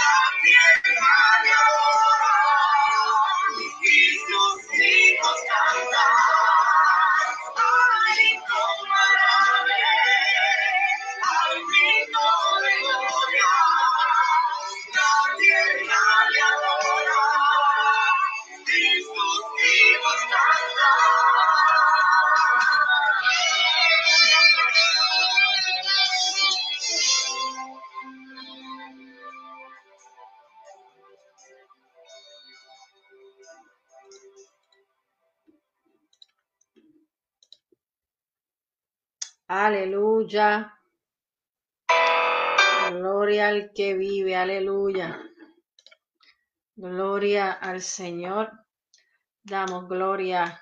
No quiero más. Aleluya. Gloria al que vive, aleluya. Gloria al Señor. Damos gloria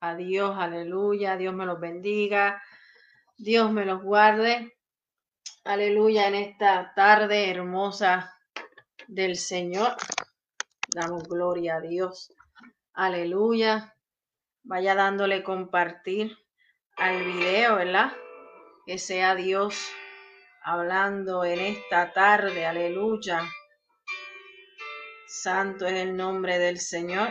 a Dios, aleluya. Dios me los bendiga. Dios me los guarde. Aleluya en esta tarde hermosa del Señor. Damos gloria a Dios. Aleluya. Vaya dándole compartir al video, ¿verdad? Que sea Dios hablando en esta tarde, aleluya. Santo es el nombre del Señor.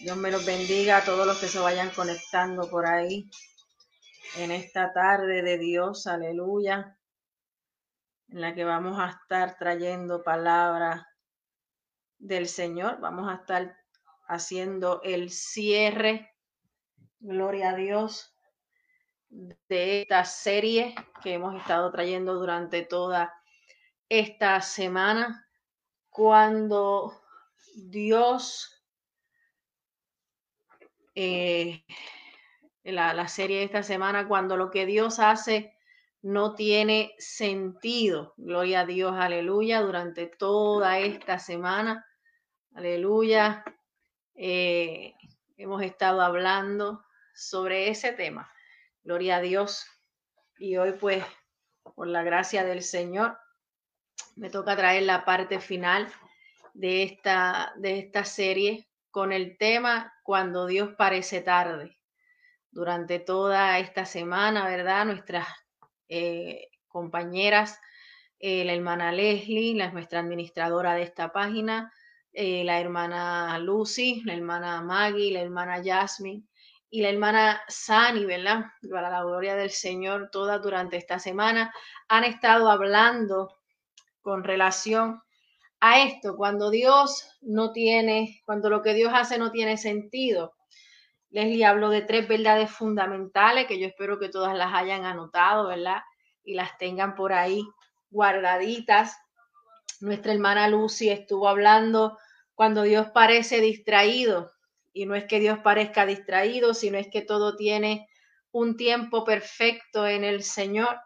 Dios me los bendiga a todos los que se vayan conectando por ahí en esta tarde de Dios, aleluya, en la que vamos a estar trayendo palabra del Señor. Vamos a estar haciendo el cierre, gloria a Dios, de esta serie que hemos estado trayendo durante toda esta semana, cuando Dios, eh, la, la serie de esta semana, cuando lo que Dios hace no tiene sentido. Gloria a Dios, aleluya, durante toda esta semana, aleluya, eh, hemos estado hablando sobre ese tema Gloria a Dios. Y hoy pues, por la gracia del Señor, me toca traer la parte final de esta, de esta serie con el tema Cuando Dios parece tarde. Durante toda esta semana, ¿verdad? Nuestras eh, compañeras, eh, la hermana Leslie, la, nuestra administradora de esta página, eh, la hermana Lucy, la hermana Maggie, la hermana Jasmine, y la hermana Sani, ¿verdad? Para la gloria del Señor, toda durante esta semana han estado hablando con relación a esto, cuando Dios no tiene, cuando lo que Dios hace no tiene sentido. Leslie habló de tres verdades fundamentales que yo espero que todas las hayan anotado, ¿verdad? Y las tengan por ahí guardaditas. Nuestra hermana Lucy estuvo hablando cuando Dios parece distraído, y no es que Dios parezca distraído, sino es que todo tiene un tiempo perfecto en el Señor.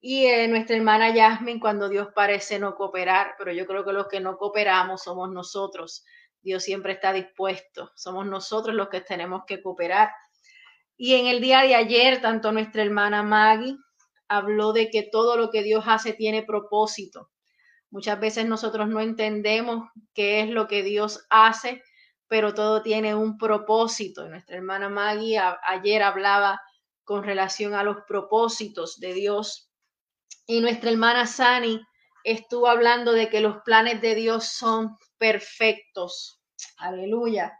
Y eh, nuestra hermana Yasmin, cuando Dios parece no cooperar, pero yo creo que los que no cooperamos somos nosotros. Dios siempre está dispuesto. Somos nosotros los que tenemos que cooperar. Y en el día de ayer, tanto nuestra hermana Maggie habló de que todo lo que Dios hace tiene propósito. Muchas veces nosotros no entendemos qué es lo que Dios hace pero todo tiene un propósito. Nuestra hermana Maggie ayer hablaba con relación a los propósitos de Dios y nuestra hermana Sani estuvo hablando de que los planes de Dios son perfectos. Aleluya.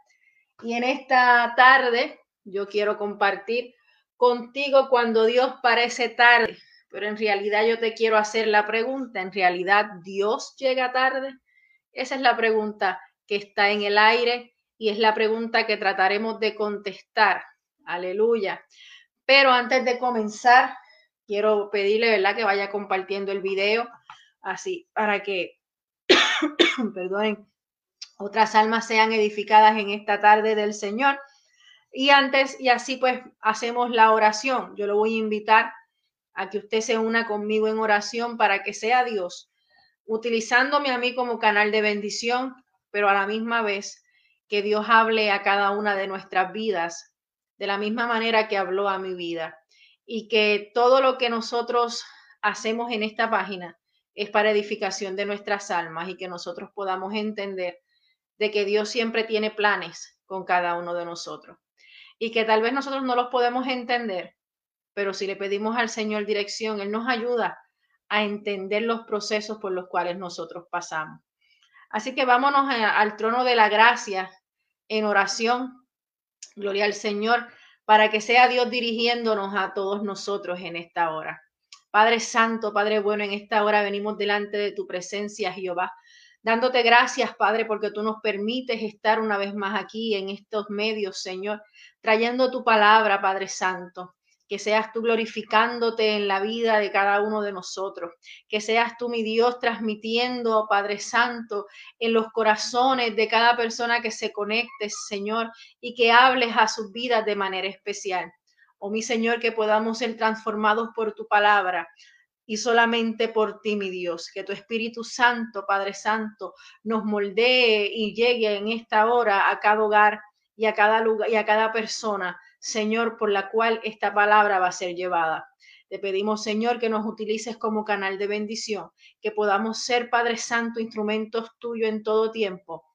Y en esta tarde yo quiero compartir contigo cuando Dios parece tarde, pero en realidad yo te quiero hacer la pregunta, ¿en realidad Dios llega tarde? Esa es la pregunta que está en el aire y es la pregunta que trataremos de contestar. Aleluya. Pero antes de comenzar, quiero pedirle, ¿verdad?, que vaya compartiendo el video, así, para que, perdonen, otras almas sean edificadas en esta tarde del Señor. Y antes, y así pues hacemos la oración. Yo lo voy a invitar a que usted se una conmigo en oración para que sea Dios, utilizándome a mí como canal de bendición, pero a la misma vez que Dios hable a cada una de nuestras vidas de la misma manera que habló a mi vida y que todo lo que nosotros hacemos en esta página es para edificación de nuestras almas y que nosotros podamos entender de que Dios siempre tiene planes con cada uno de nosotros y que tal vez nosotros no los podemos entender, pero si le pedimos al Señor dirección, Él nos ayuda a entender los procesos por los cuales nosotros pasamos. Así que vámonos al trono de la gracia en oración. Gloria al Señor, para que sea Dios dirigiéndonos a todos nosotros en esta hora. Padre Santo, Padre bueno, en esta hora venimos delante de tu presencia, Jehová, dándote gracias, Padre, porque tú nos permites estar una vez más aquí en estos medios, Señor, trayendo tu palabra, Padre Santo que seas tú glorificándote en la vida de cada uno de nosotros, que seas tú, mi Dios, transmitiendo, Padre Santo, en los corazones de cada persona que se conecte, Señor, y que hables a sus vidas de manera especial. Oh, mi Señor, que podamos ser transformados por tu palabra y solamente por ti, mi Dios. Que tu Espíritu Santo, Padre Santo, nos moldee y llegue en esta hora a cada hogar y a cada lugar y a cada persona Señor, por la cual esta palabra va a ser llevada. Te pedimos, Señor, que nos utilices como canal de bendición, que podamos ser, Padre Santo, instrumentos tuyos en todo tiempo.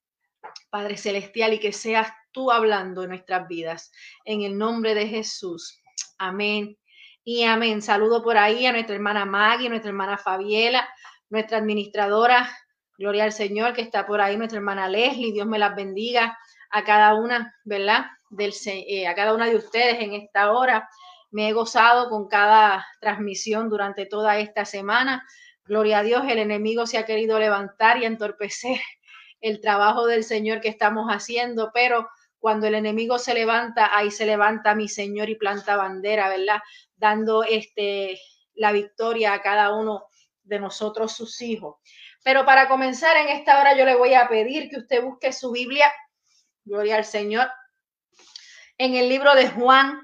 Padre Celestial, y que seas tú hablando en nuestras vidas. En el nombre de Jesús. Amén. Y amén. Saludo por ahí a nuestra hermana Maggie, nuestra hermana Fabiela, nuestra administradora, Gloria al Señor, que está por ahí, nuestra hermana Leslie. Dios me las bendiga a cada una, ¿verdad? Eh, a cada una de ustedes en esta hora. Me he gozado con cada transmisión durante toda esta semana. Gloria a Dios, el enemigo se ha querido levantar y entorpecer el trabajo del Señor que estamos haciendo, pero cuando el enemigo se levanta, ahí se levanta mi Señor y planta bandera, ¿verdad? Dando este la victoria a cada uno de nosotros sus hijos. Pero para comenzar en esta hora yo le voy a pedir que usted busque su Biblia. Gloria al Señor en el libro de Juan,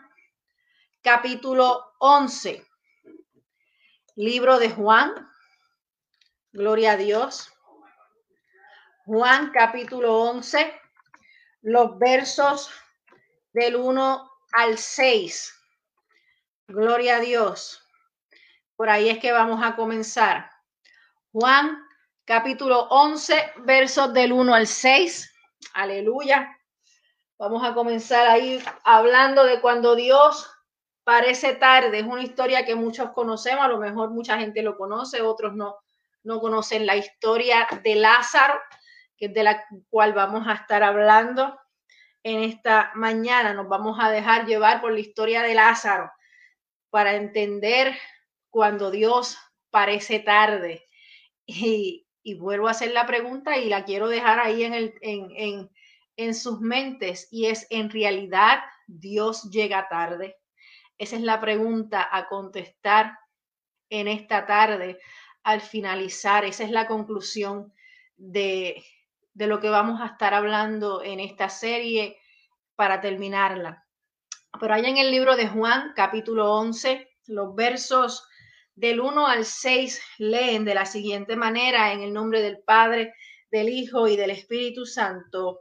capítulo 11. Libro de Juan, gloria a Dios. Juan, capítulo 11, los versos del 1 al 6. Gloria a Dios. Por ahí es que vamos a comenzar. Juan, capítulo 11, versos del 1 al 6. Aleluya. Vamos a comenzar ahí hablando de cuando Dios parece tarde. Es una historia que muchos conocemos, a lo mejor mucha gente lo conoce, otros no, no conocen la historia de Lázaro, que es de la cual vamos a estar hablando en esta mañana. Nos vamos a dejar llevar por la historia de Lázaro para entender cuando Dios parece tarde. Y, vuelvo a hacer la pregunta y la quiero dejar ahí en, el, en sus mentes y es, ¿en realidad Dios llega tarde? Esa es la pregunta a contestar en esta tarde al finalizar. Esa es la conclusión de, de lo que vamos a estar hablando en esta serie para terminarla. Pero allá en el libro de Juan, capítulo 11, los versos del 1 al 6 leen de la siguiente manera, en el nombre del Padre, del Hijo y del Espíritu Santo.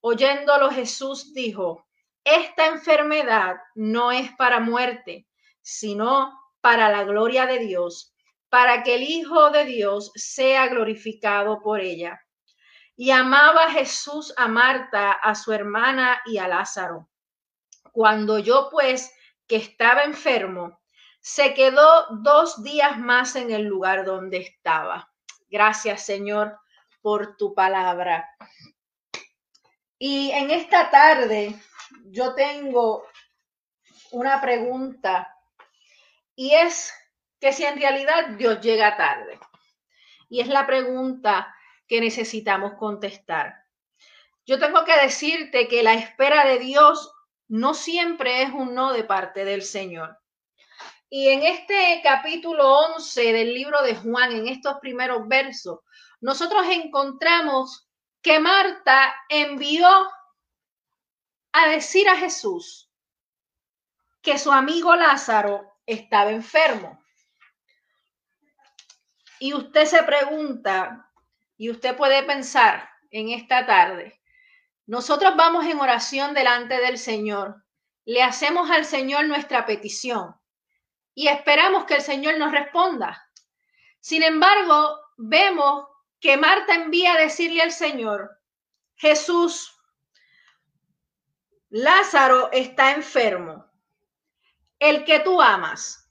Oyéndolo Jesús dijo, esta enfermedad no es para muerte, sino para la gloria de Dios, para que el Hijo de Dios sea glorificado por ella. Y amaba Jesús a Marta, a su hermana y a Lázaro. Cuando yo pues, que estaba enfermo, se quedó dos días más en el lugar donde estaba. Gracias, Señor, por tu palabra. Y en esta tarde yo tengo una pregunta y es que si en realidad Dios llega tarde. Y es la pregunta que necesitamos contestar. Yo tengo que decirte que la espera de Dios no siempre es un no de parte del Señor. Y en este capítulo 11 del libro de Juan, en estos primeros versos, nosotros encontramos que Marta envió a decir a Jesús que su amigo Lázaro estaba enfermo. y usted se pregunta, y usted puede pensar en esta tarde, nosotros vamos en oración delante del Señor, le hacemos al Señor nuestra petición y esperamos que el Señor nos responda. Sin embargo, vemos que Marta envía a decirle al Señor, Jesús, Lázaro está enfermo, el que tú amas.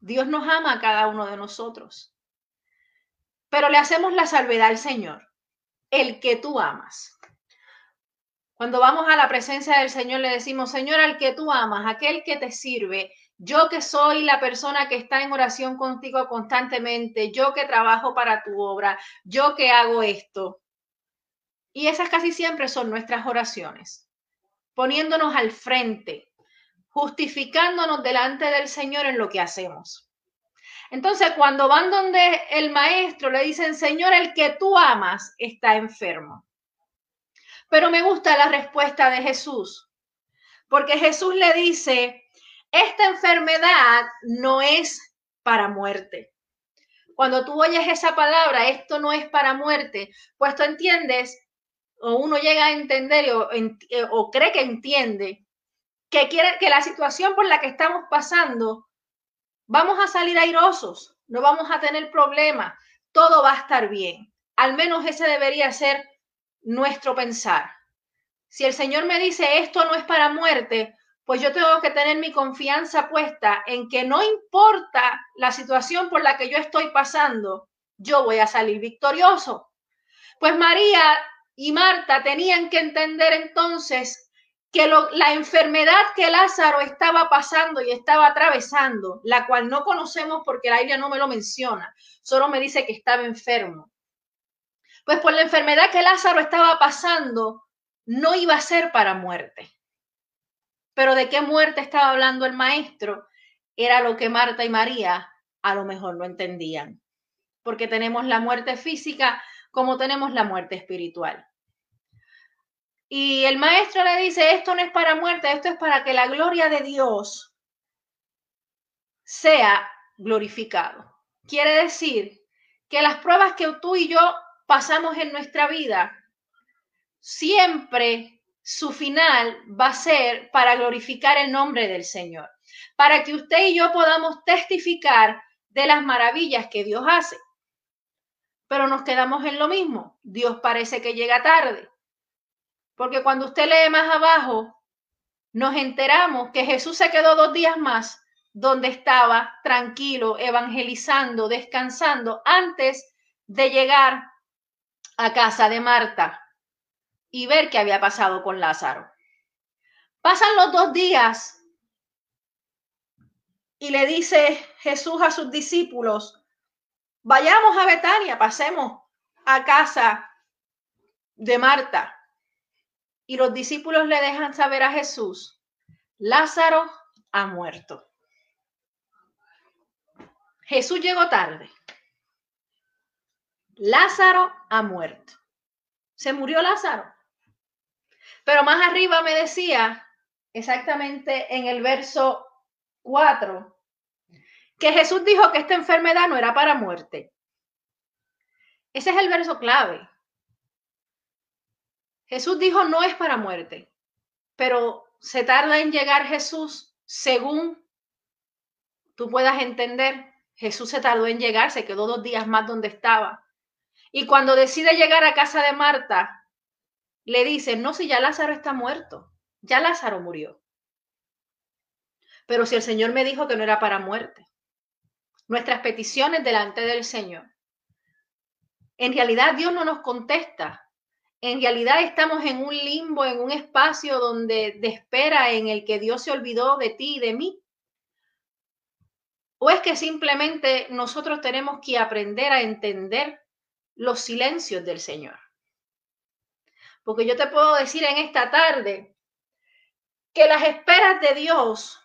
Dios nos ama a cada uno de nosotros, pero le hacemos la salvedad al Señor, el que tú amas. Cuando vamos a la presencia del Señor le decimos, Señor, al que tú amas, aquel que te sirve, yo que soy la persona que está en oración contigo constantemente, yo que trabajo para tu obra, yo que hago esto. Y esas casi siempre son nuestras oraciones, poniéndonos al frente, justificándonos delante del Señor en lo que hacemos. Entonces, cuando van donde el maestro le dicen, Señor, el que tú amas está enfermo. Pero me gusta la respuesta de Jesús, porque Jesús le dice, esta enfermedad no es para muerte. Cuando tú oyes esa palabra, esto no es para muerte, pues tú entiendes o uno llega a entender o, eh, o cree que entiende que, quiere, que la situación por la que estamos pasando, vamos a salir airosos, no vamos a tener problemas, todo va a estar bien. Al menos ese debería ser nuestro pensar. Si el Señor me dice esto no es para muerte, pues yo tengo que tener mi confianza puesta en que no importa la situación por la que yo estoy pasando, yo voy a salir victorioso. Pues María y Marta tenían que entender entonces que la enfermedad que Lázaro estaba pasando y estaba atravesando, la cual no conocemos porque la Biblia no me lo menciona, solo me dice que estaba enfermo. Pues por la enfermedad que Lázaro estaba pasando, no iba a ser para muerte. Pero de qué muerte estaba hablando el maestro era lo que Marta y María a lo mejor no entendían. Porque tenemos la muerte física, como tenemos la muerte espiritual. Y el maestro le dice, esto no es para muerte, esto es para que la gloria de Dios sea glorificado. Quiere decir que las pruebas que tú y yo pasamos en nuestra vida, siempre su final va a ser para glorificar el nombre del Señor, para que usted y yo podamos testificar de las maravillas que Dios hace pero nos quedamos en lo mismo. Dios parece que llega tarde. Porque cuando usted lee más abajo, nos enteramos que Jesús se quedó dos días más donde estaba tranquilo, evangelizando, descansando, antes de llegar a casa de Marta y ver qué había pasado con Lázaro. Pasan los dos días y le dice Jesús a sus discípulos, Vayamos a Betania, pasemos a casa de Marta. Y los discípulos le dejan saber a Jesús, Lázaro ha muerto. Jesús llegó tarde. Lázaro ha muerto. Se murió Lázaro. Pero más arriba me decía, exactamente en el verso 4, que Jesús dijo que esta enfermedad no era para muerte. Ese es el verso clave. Jesús dijo no es para muerte, pero se tarda en llegar Jesús según tú puedas entender. Jesús se tardó en llegar, se quedó dos días más donde estaba. Y cuando decide llegar a casa de Marta, le dice, no, si ya Lázaro está muerto, ya Lázaro murió. Pero si el Señor me dijo que no era para muerte nuestras peticiones delante del Señor. En realidad Dios no nos contesta. En realidad estamos en un limbo, en un espacio donde de espera en el que Dios se olvidó de ti y de mí. ¿O es que simplemente nosotros tenemos que aprender a entender los silencios del Señor? Porque yo te puedo decir en esta tarde que las esperas de Dios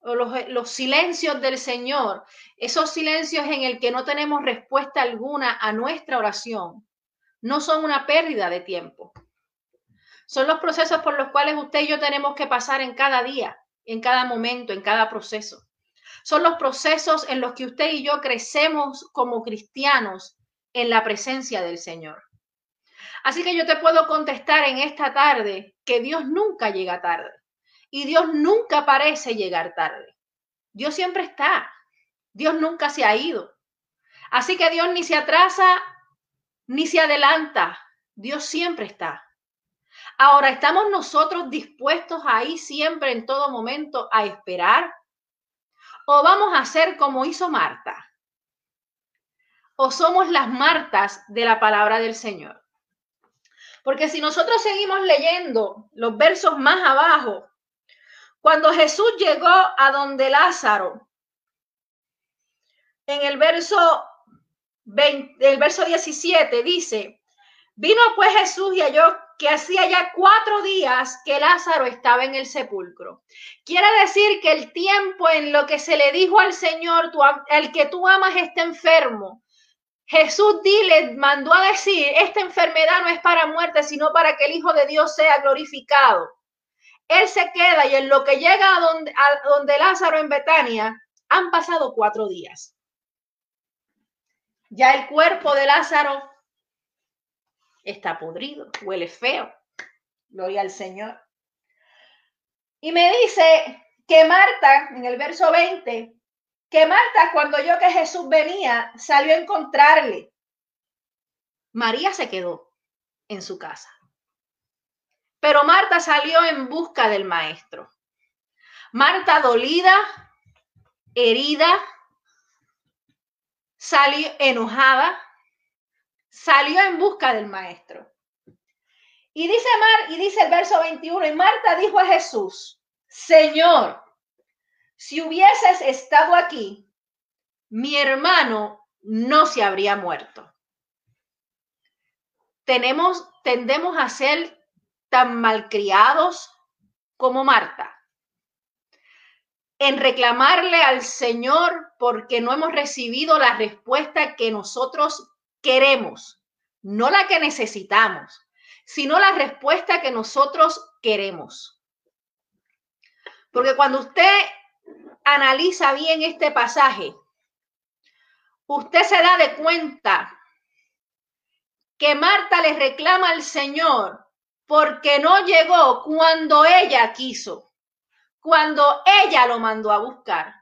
o los, silencios del Señor, esos silencios en el que no tenemos respuesta alguna a nuestra oración, no son una pérdida de tiempo. Son los procesos por los cuales usted y yo tenemos que pasar en cada día, en cada momento, en cada proceso. son los procesos en los que usted y yo crecemos como cristianos en la presencia del Señor. Así que yo te puedo contestar en esta tarde que Dios nunca llega tarde y Dios nunca parece llegar tarde. Dios siempre está. Dios nunca se ha ido. Así que Dios ni se atrasa ni se adelanta. Dios siempre está. Ahora, ¿estamos nosotros dispuestos ahí siempre, en todo momento, a esperar? ¿O vamos a hacer como hizo Marta? ¿O somos las Martas de la palabra del Señor? Porque si nosotros seguimos leyendo los versos más abajo, cuando Jesús llegó a donde Lázaro, en el verso, 20, el verso 17 dice, vino pues Jesús y halló que hacía ya cuatro días que Lázaro estaba en el sepulcro. Quiere decir que el tiempo en lo que se le dijo al Señor, el que tú amas está enfermo. Jesús dile, mandó a decir, esta enfermedad no es para muerte, sino para que el Hijo de Dios sea glorificado. Él se queda y en lo que llega a donde, a donde Lázaro en Betania, han pasado cuatro días. Ya el cuerpo de Lázaro está podrido, huele feo. Gloria al Señor. Y me dice que Marta, en el verso 20, que Marta cuando oyó que Jesús venía, salió a encontrarle. María se quedó en su casa. Pero Marta salió en busca del maestro. Marta dolida, herida, salió enojada, salió en busca del maestro. Y dice Mar, y dice el verso 21, y Marta dijo a Jesús, Señor, si hubieses estado aquí, mi hermano no se habría muerto. Tenemos, tendemos a ser tan malcriados como Marta en reclamarle al Señor porque no hemos recibido la respuesta que nosotros queremos, no la que necesitamos, sino la respuesta que nosotros queremos. Porque cuando usted analiza bien este pasaje, usted se da de cuenta que Marta le reclama al Señor porque no llegó cuando ella quiso, cuando ella lo mandó a buscar.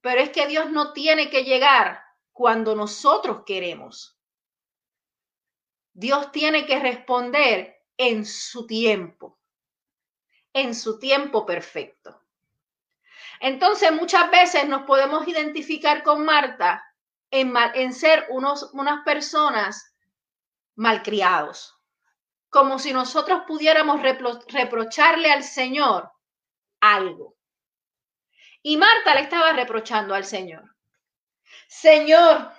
Pero es que Dios no tiene que llegar cuando nosotros queremos. Dios tiene que responder en su tiempo, en su tiempo perfecto. Entonces, muchas veces nos podemos identificar con Marta en, ser unos, unas personas malcriados, como si nosotros pudiéramos reprocharle al Señor algo. Y Marta le estaba reprochando al Señor. Señor,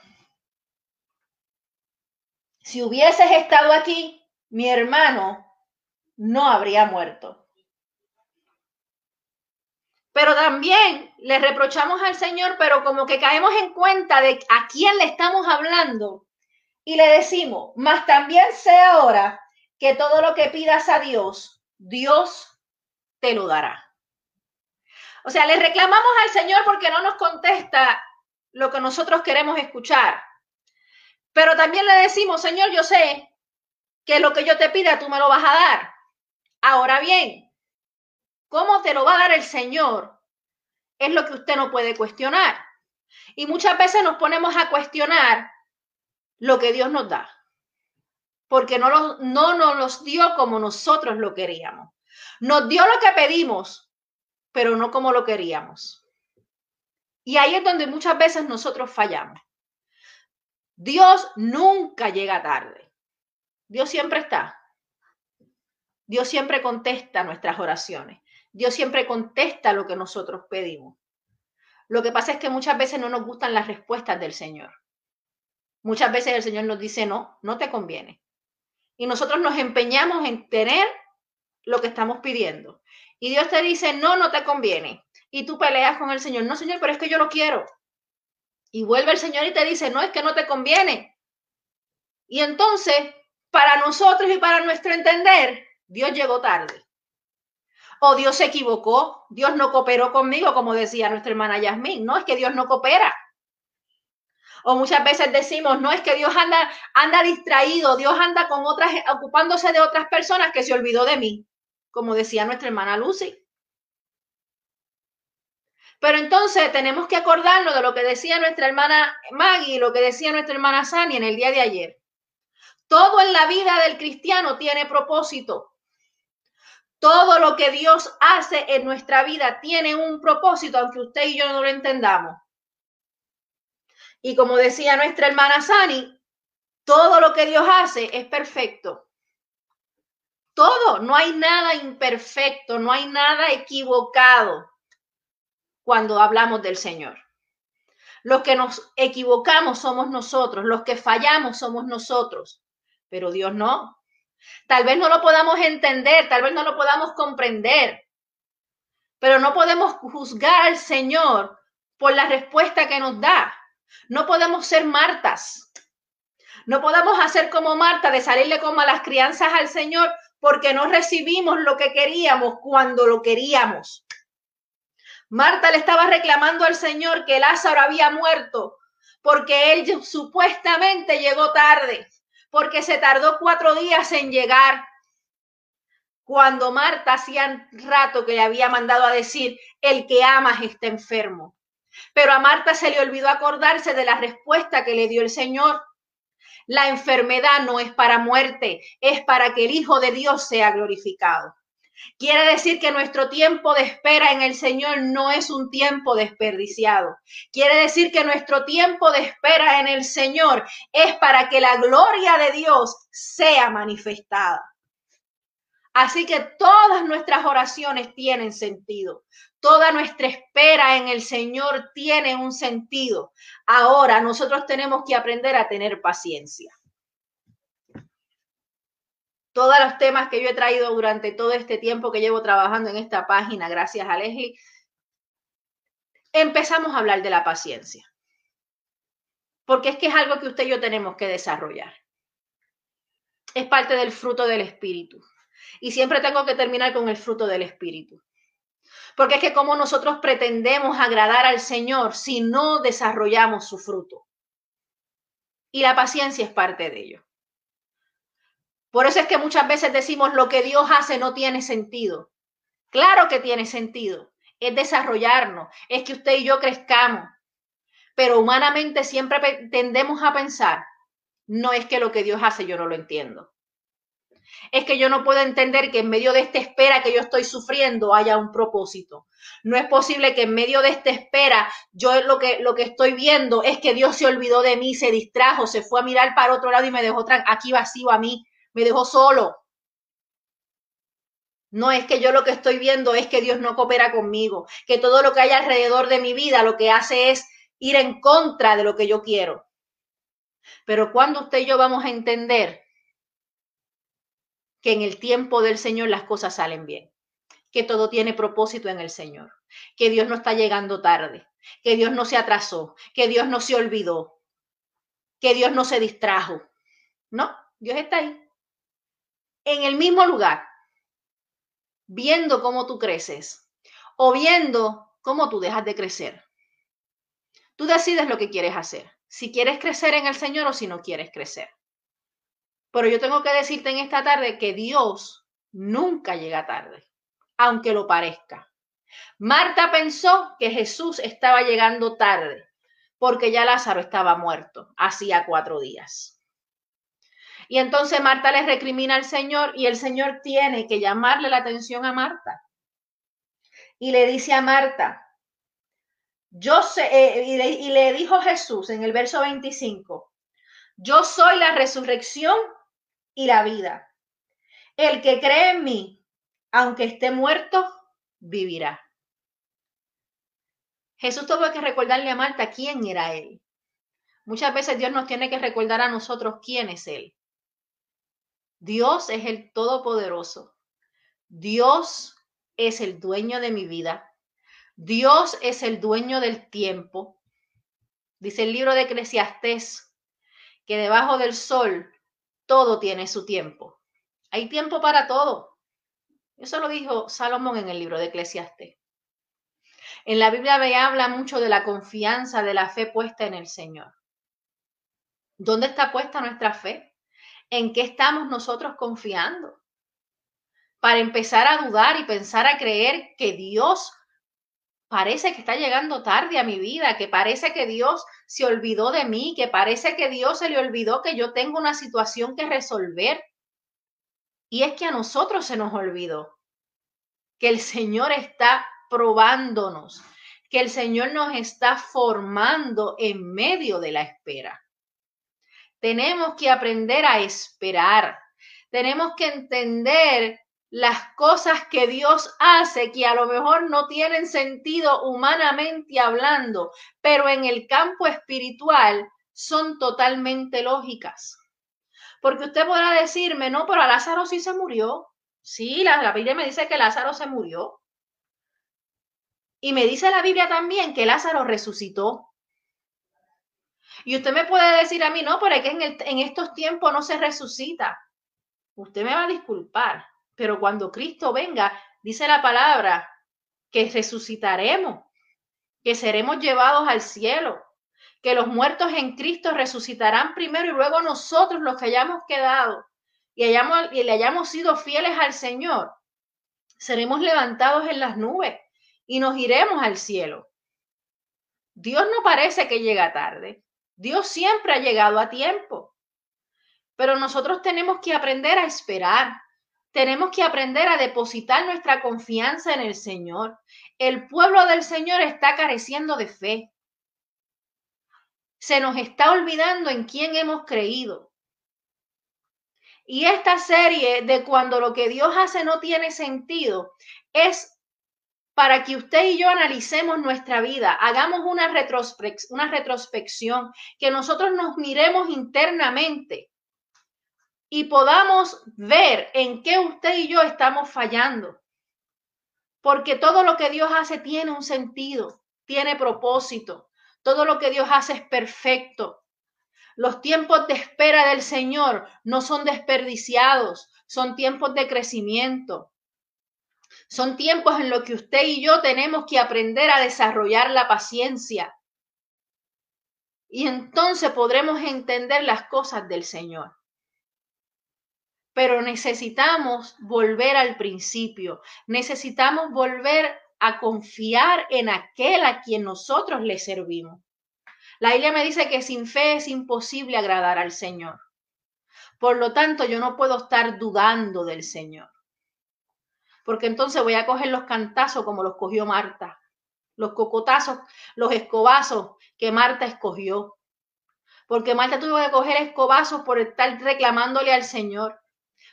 si hubieses estado aquí, mi hermano no habría muerto. Pero también le reprochamos al Señor, pero como que caemos en cuenta de a quién le estamos hablando y le decimos, más también sé ahora que todo lo que pidas a Dios, Dios te lo dará. O sea, le reclamamos al Señor porque no nos contesta lo que nosotros queremos escuchar. Pero también le decimos, Señor, yo sé que lo que yo te pida tú me lo vas a dar. Ahora bien, ¿cómo te lo va a dar el Señor? Es lo que usted no puede cuestionar. Y muchas veces nos ponemos a cuestionar lo que Dios nos da, porque no, lo, no nos los dio como nosotros lo queríamos. Nos dio lo que pedimos, pero no como lo queríamos. Y ahí es donde muchas veces nosotros fallamos. Dios nunca llega tarde. Dios siempre está. Dios siempre contesta nuestras oraciones. Dios siempre contesta lo que nosotros pedimos. Lo que pasa es que muchas veces no nos gustan las respuestas del Señor. Muchas veces el Señor nos dice, no, no te conviene. Y nosotros nos empeñamos en tener lo que estamos pidiendo. Y Dios te dice, no, no te conviene y tú peleas con el Señor. No, Señor, pero es que yo lo quiero. Y vuelve el Señor y te dice, no, es que no te conviene. Y entonces, para nosotros y para nuestro entender, Dios llegó tarde. O Dios se equivocó, Dios no cooperó conmigo, como decía nuestra hermana Yasmín. No es que Dios no coopera. O muchas veces decimos, no es que Dios anda, anda distraído, Dios anda con otras, ocupándose de otras personas que se olvidó de mí, como decía nuestra hermana Lucy. Pero entonces tenemos que acordarnos de lo que decía nuestra hermana Maggie y lo que decía nuestra hermana Sani en el día de ayer. Todo en la vida del cristiano tiene propósito. Todo lo que Dios hace en nuestra vida tiene un propósito, aunque usted y yo no lo entendamos. Y como decía nuestra hermana Sani, todo lo que Dios hace es perfecto. Todo, no hay nada imperfecto, no hay nada equivocado cuando hablamos del Señor. Los que nos equivocamos somos nosotros, los que fallamos somos nosotros, pero Dios no. Tal vez no lo podamos entender, tal vez no lo podamos comprender, pero no podemos juzgar al Señor por la respuesta que nos da. No podemos ser Martas. No podemos hacer como Marta de salirle como a las crianzas al Señor porque no recibimos lo que queríamos cuando lo queríamos. Marta le estaba reclamando al Señor que Lázaro había muerto porque él supuestamente llegó tarde, porque se tardó cuatro días en llegar. Cuando Marta hacía rato que le había mandado a decir, el que amas está enfermo. Pero a Marta se le olvidó acordarse de la respuesta que le dio el Señor. La enfermedad no es para muerte, es para que el Hijo de Dios sea glorificado. Quiere decir que nuestro tiempo de espera en el Señor no es un tiempo desperdiciado. Quiere decir que nuestro tiempo de espera en el Señor es para que la gloria de Dios sea manifestada. Así que todas nuestras oraciones tienen sentido. Toda nuestra espera en el Señor tiene un sentido. Ahora nosotros tenemos que aprender a tener paciencia todos los temas que yo he traído durante todo este tiempo que llevo trabajando en esta página, gracias a Leslie, empezamos a hablar de la paciencia. Porque es que es algo que usted y yo tenemos que desarrollar. Es parte del fruto del Espíritu. Y siempre tengo que terminar con el fruto del Espíritu. Porque es que como nosotros pretendemos agradar al Señor si no desarrollamos su fruto. Y la paciencia es parte de ello. Por eso es que muchas veces decimos lo que Dios hace no tiene sentido. Claro que tiene sentido. Es desarrollarnos, es que usted y yo crezcamos. Pero humanamente siempre tendemos a pensar, no es que lo que Dios hace yo no lo entiendo. Es que yo no puedo entender que en medio de esta espera que yo estoy sufriendo haya un propósito. No es posible que en medio de esta espera yo lo que, lo que estoy viendo es que Dios se olvidó de mí, se distrajo, se fue a mirar para otro lado y me dejó aquí vacío a mí me dejó solo. No es que yo lo que estoy viendo es que Dios no coopera conmigo, que todo lo que hay alrededor de mi vida lo que hace es ir en contra de lo que yo quiero. Pero cuando usted y yo vamos a entender que en el tiempo del Señor las cosas salen bien, que todo tiene propósito en el Señor, que Dios no está llegando tarde, que Dios no se atrasó, que Dios no se olvidó, que Dios no se distrajo. No, Dios está ahí en el mismo lugar, viendo cómo tú creces o viendo cómo tú dejas de crecer. Tú decides lo que quieres hacer, si quieres crecer en el Señor o si no quieres crecer. Pero yo tengo que decirte en esta tarde que Dios nunca llega tarde, aunque lo parezca. Marta pensó que Jesús estaba llegando tarde porque ya Lázaro estaba muerto hacía cuatro días. Y entonces Marta le recrimina al Señor y el Señor tiene que llamarle la atención a Marta. Y le dice a Marta, yo sé, eh, y, le, y le dijo Jesús en el verso 25, yo soy la resurrección y la vida. El que cree en mí, aunque esté muerto, vivirá. Jesús tuvo que recordarle a Marta quién era Él. Muchas veces Dios nos tiene que recordar a nosotros quién es Él. Dios es el Todopoderoso. Dios es el dueño de mi vida. Dios es el dueño del tiempo. Dice el libro de Eclesiastés que debajo del sol todo tiene su tiempo. Hay tiempo para todo. Eso lo dijo Salomón en el libro de Eclesiastes. En la Biblia me habla mucho de la confianza, de la fe puesta en el Señor. ¿Dónde está puesta nuestra fe? ¿En qué estamos nosotros confiando? Para empezar a dudar y pensar a creer que Dios parece que está llegando tarde a mi vida, que parece que Dios se olvidó de mí, que parece que Dios se le olvidó que yo tengo una situación que resolver. Y es que a nosotros se nos olvidó que el Señor está probándonos, que el Señor nos está formando en medio de la espera. Tenemos que aprender a esperar. Tenemos que entender las cosas que Dios hace que a lo mejor no tienen sentido humanamente hablando, pero en el campo espiritual son totalmente lógicas. Porque usted podrá decirme, no, pero a Lázaro sí se murió. Sí, la, la Biblia me dice que Lázaro se murió. Y me dice la Biblia también que Lázaro resucitó. Y usted me puede decir a mí, no, pero es que en, en estos tiempos no se resucita. Usted me va a disculpar, pero cuando Cristo venga, dice la palabra, que resucitaremos, que seremos llevados al cielo, que los muertos en Cristo resucitarán primero y luego nosotros los que hayamos quedado y, hayamos, y le hayamos sido fieles al Señor, seremos levantados en las nubes y nos iremos al cielo. Dios no parece que llega tarde. Dios siempre ha llegado a tiempo. Pero nosotros tenemos que aprender a esperar, tenemos que aprender a depositar nuestra confianza en el Señor. El pueblo del Señor está careciendo de fe. Se nos está olvidando en quién hemos creído. Y esta serie de cuando lo que Dios hace no tiene sentido es para que usted y yo analicemos nuestra vida, hagamos una, una retrospección, que nosotros nos miremos internamente y podamos ver en qué usted y yo estamos fallando. Porque todo lo que Dios hace tiene un sentido, tiene propósito. Todo lo que Dios hace es perfecto. Los tiempos de espera del Señor no son desperdiciados, son tiempos de crecimiento. Son tiempos en los que usted y yo tenemos que aprender a desarrollar la paciencia. Y entonces podremos entender las cosas del Señor pero necesitamos volver al principio, necesitamos volver a confiar en aquel a quien nosotros le servimos. La Biblia me dice que sin fe es imposible agradar al Señor. Por lo tanto, yo no puedo estar dudando del Señor. Porque entonces voy a coger los cantazos como los cogió Marta, los cocotazos, los escobazos que Marta escogió. Porque Marta tuvo que coger escobazos por estar reclamándole al Señor.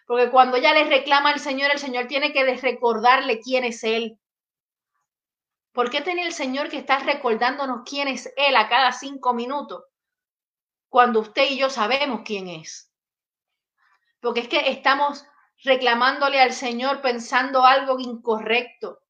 Porque cuando ella le reclama al Señor, el Señor tiene que recordarle quién es Él. ¿Por qué tiene el Señor que estar recordándonos quién es Él a cada cinco minutos? Cuando usted y yo sabemos quién es. Porque es que estamos reclamándole al Señor pensando algo incorrecto.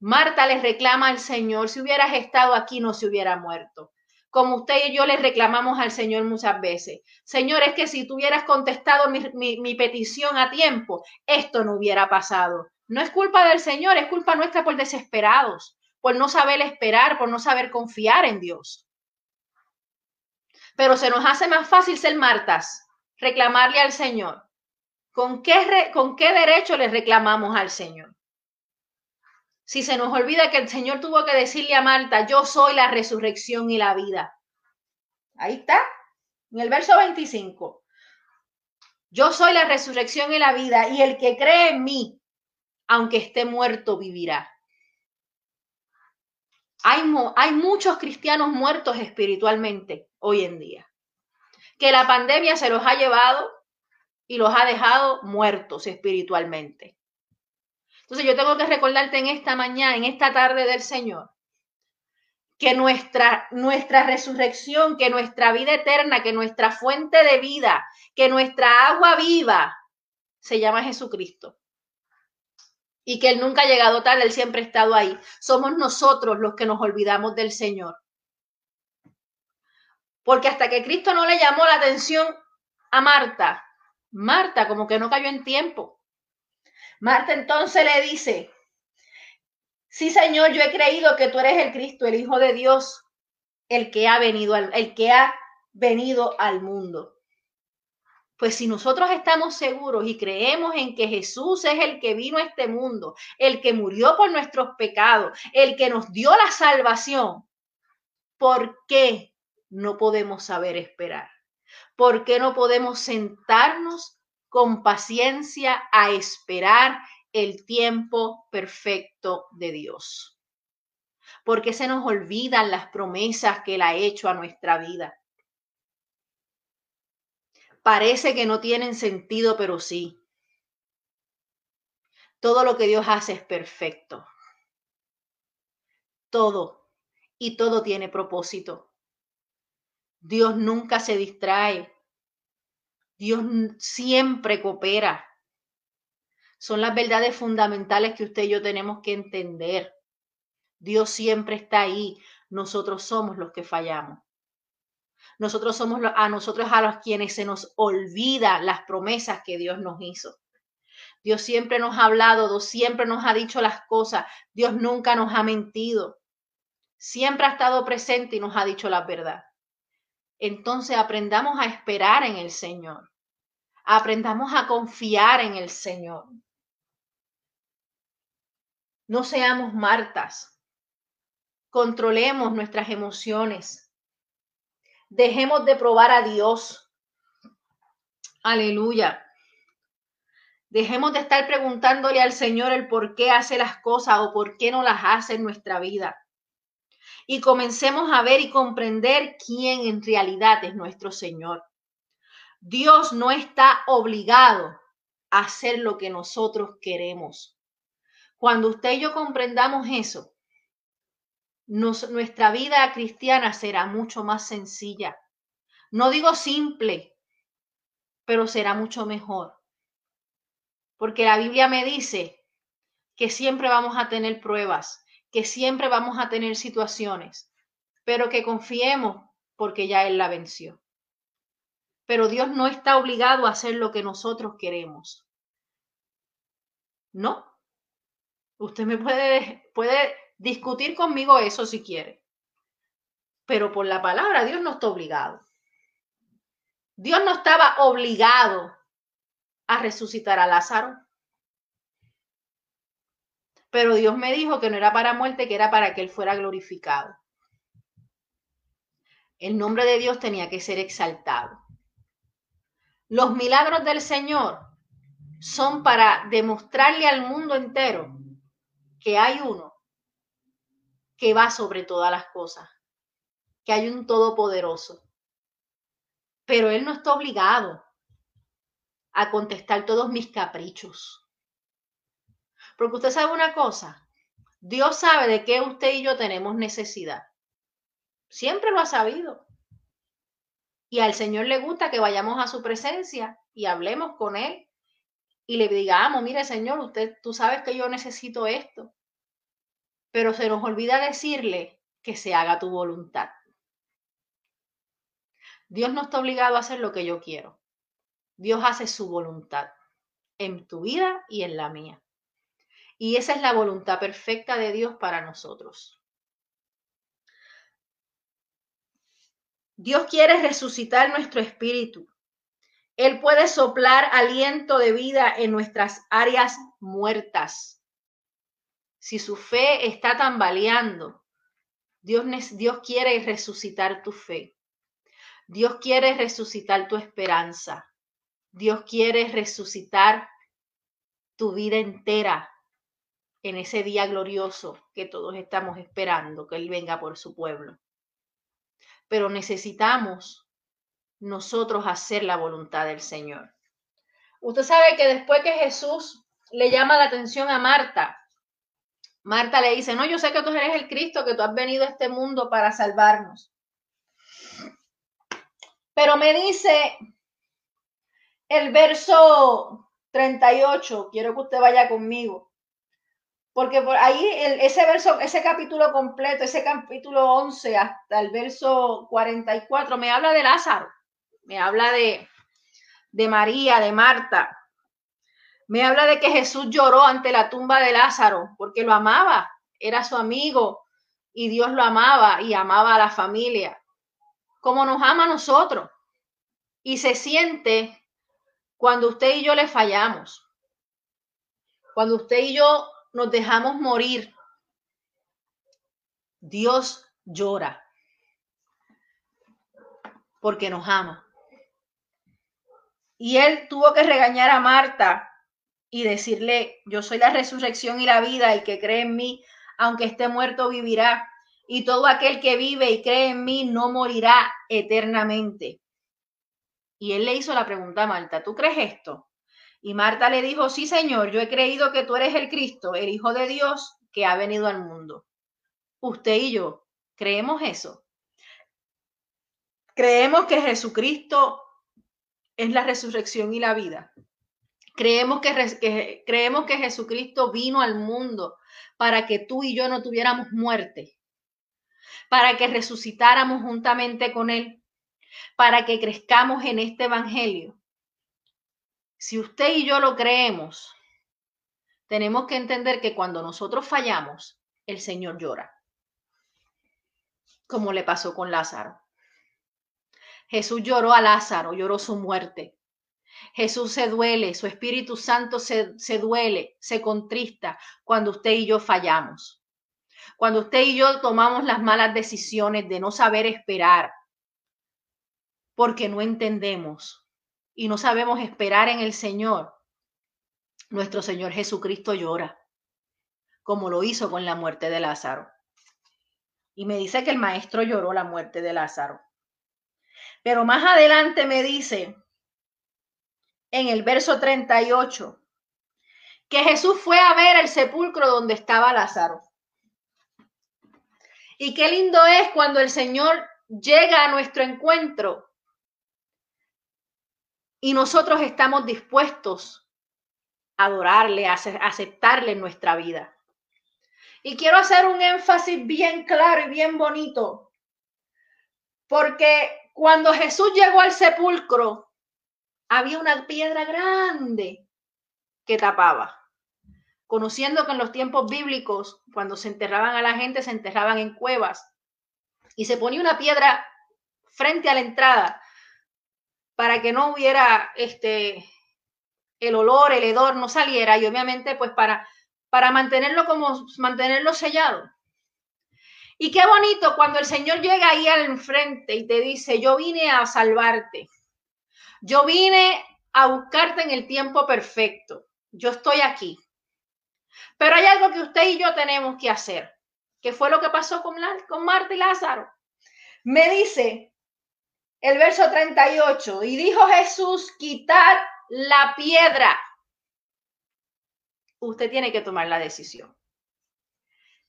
Marta le reclama al Señor, si hubieras estado aquí no se hubiera muerto como usted y yo le reclamamos al Señor muchas veces. Señor, es que si tú hubieras contestado mi, petición a tiempo, esto no hubiera pasado. No es culpa del Señor, es culpa nuestra por desesperados, por no saber esperar, por no saber confiar en Dios. Pero se nos hace más fácil ser Martas, reclamarle al Señor. ¿Con qué, ¿Con qué derecho le reclamamos al Señor? Si se nos olvida que el Señor tuvo que decirle a Marta, yo soy la resurrección y la vida. Ahí está, en el verso 25. Yo soy la resurrección y la vida, y el que cree en mí, aunque esté muerto, vivirá. Hay, hay muchos cristianos muertos espiritualmente hoy en día, que la pandemia se los ha llevado y los ha dejado muertos espiritualmente. Entonces yo tengo que recordarte en esta mañana, en esta tarde del Señor, que nuestra, nuestra resurrección, que nuestra vida eterna, que nuestra fuente de vida, que nuestra agua viva se llama Jesucristo. Y que Él nunca ha llegado tarde, Él siempre ha estado ahí. Somos nosotros los que nos olvidamos del Señor. Porque hasta que Cristo no le llamó la atención a Marta, Marta como que no cayó en tiempo. Marta entonces le dice, sí Señor, yo he creído que tú eres el Cristo, el Hijo de Dios, el que ha venido al, el que ha venido al mundo. Pues si nosotros estamos seguros y creemos en que Jesús es el que vino a este mundo, el que murió por nuestros pecados, el que nos dio la salvación, ¿por qué no podemos saber esperar? ¿Por qué no podemos sentarnos con paciencia a esperar el tiempo perfecto de Dios? ¿Por qué se nos olvidan las promesas que Él ha hecho a nuestra vida? Parece que no tienen sentido, pero sí. Todo lo que Dios hace es perfecto. Todo. Y todo tiene propósito. Dios nunca se distrae. Dios siempre coopera. Son las verdades fundamentales que usted y yo tenemos que entender. Dios siempre está ahí. Nosotros somos los que fallamos. Nosotros somos a nosotros a los quienes se nos olvida las promesas que Dios nos hizo. Dios siempre nos ha hablado, Dios siempre nos ha dicho las cosas, Dios nunca nos ha mentido. Siempre ha estado presente y nos ha dicho la verdad. Entonces aprendamos a esperar en el Señor. Aprendamos a confiar en el Señor. No seamos Martas. Controlemos nuestras emociones. Dejemos de probar a Dios. Aleluya. Dejemos de estar preguntándole al Señor el por qué hace las cosas o por qué no las hace en nuestra vida. Y comencemos a ver y comprender quién en realidad es nuestro Señor. Dios no está obligado a hacer lo que nosotros queremos. Cuando usted y yo comprendamos eso, nuestra vida cristiana será mucho más sencilla. No digo simple, pero será mucho mejor. Porque la Biblia me dice que siempre vamos a tener pruebas, que siempre vamos a tener situaciones, pero que confiemos porque ya Él la venció. Pero Dios no está obligado a hacer lo que nosotros queremos. No. Usted me puede, puede discutir conmigo eso si quiere. Pero por la palabra, Dios no está obligado. Dios no estaba obligado a resucitar a Lázaro. Pero Dios me dijo que no era para muerte, que era para que él fuera glorificado. El nombre de Dios tenía que ser exaltado. Los milagros del Señor son para demostrarle al mundo entero que hay uno que va sobre todas las cosas, que hay un todopoderoso. Pero Él no está obligado a contestar todos mis caprichos. Porque usted sabe una cosa, Dios sabe de qué usted y yo tenemos necesidad. Siempre lo ha sabido. Y al Señor le gusta que vayamos a su presencia y hablemos con Él y le digamos, mire Señor, usted, tú sabes que yo necesito esto pero se nos olvida decirle que se haga tu voluntad. Dios no está obligado a hacer lo que yo quiero. Dios hace su voluntad en tu vida y en la mía. Y esa es la voluntad perfecta de Dios para nosotros. Dios quiere resucitar nuestro espíritu. Él puede soplar aliento de vida en nuestras áreas muertas si su fe está tambaleando, Dios, Dios quiere resucitar tu fe. Dios quiere resucitar tu esperanza. Dios quiere resucitar tu vida entera en ese día glorioso que todos estamos esperando, que Él venga por su pueblo. Pero necesitamos nosotros hacer la voluntad del Señor. Usted sabe que después que Jesús le llama la atención a Marta, Marta le dice, no, yo sé que tú eres el Cristo, que tú has venido a este mundo para salvarnos. Pero me dice el verso 38, quiero que usted vaya conmigo, porque por ahí ese verso, ese capítulo completo, ese capítulo 11 hasta el verso 44, me habla de Lázaro, me habla de, de María, de Marta. Me habla de que Jesús lloró ante la tumba de Lázaro porque lo amaba, era su amigo y Dios lo amaba y amaba a la familia, como nos ama a nosotros. Y se siente cuando usted y yo le fallamos, cuando usted y yo nos dejamos morir. Dios llora porque nos ama. Y él tuvo que regañar a Marta y decirle, yo soy la resurrección y la vida, el que cree en mí, aunque esté muerto, vivirá. Y todo aquel que vive y cree en mí no morirá eternamente. Y él le hizo la pregunta a Marta, ¿tú crees esto? Y Marta le dijo, sí, Señor, yo he creído que tú eres el Cristo, el Hijo de Dios que ha venido al mundo. Usted y yo, ¿creemos eso? Creemos que Jesucristo es la resurrección y la vida. Creemos que, creemos que Jesucristo vino al mundo para que tú y yo no tuviéramos muerte, para que resucitáramos juntamente con Él, para que crezcamos en este Evangelio. Si usted y yo lo creemos, tenemos que entender que cuando nosotros fallamos, el Señor llora, como le pasó con Lázaro. Jesús lloró a Lázaro, lloró su muerte. Jesús se duele, su Espíritu Santo se, se, duele, se contrista cuando usted y yo fallamos. Cuando usted y yo tomamos las malas decisiones de no saber esperar, porque no entendemos y no sabemos esperar en el Señor, nuestro Señor Jesucristo llora, como lo hizo con la muerte de Lázaro. Y me dice que el maestro lloró la muerte de Lázaro. Pero más adelante me dice, en el verso 38, que Jesús fue a ver el sepulcro donde estaba Lázaro. Y qué lindo es cuando el Señor llega a nuestro encuentro y nosotros estamos dispuestos a adorarle, a aceptarle en nuestra vida. Y quiero hacer un énfasis bien claro y bien bonito, porque cuando Jesús llegó al sepulcro, había una piedra grande que tapaba. Conociendo que en los tiempos bíblicos, cuando se enterraban a la gente, se enterraban en cuevas y se ponía una piedra frente a la entrada para que no hubiera este el olor, el hedor no saliera y obviamente pues para para mantenerlo como mantenerlo sellado. Y qué bonito cuando el Señor llega ahí al enfrente y te dice, yo vine a salvarte. Yo vine a buscarte en el tiempo perfecto. Yo estoy aquí. Pero hay algo que usted y yo tenemos que hacer, que fue lo que pasó con, con Marta y Lázaro. Me dice el verso 38, y dijo Jesús, quitar la piedra. Usted tiene que tomar la decisión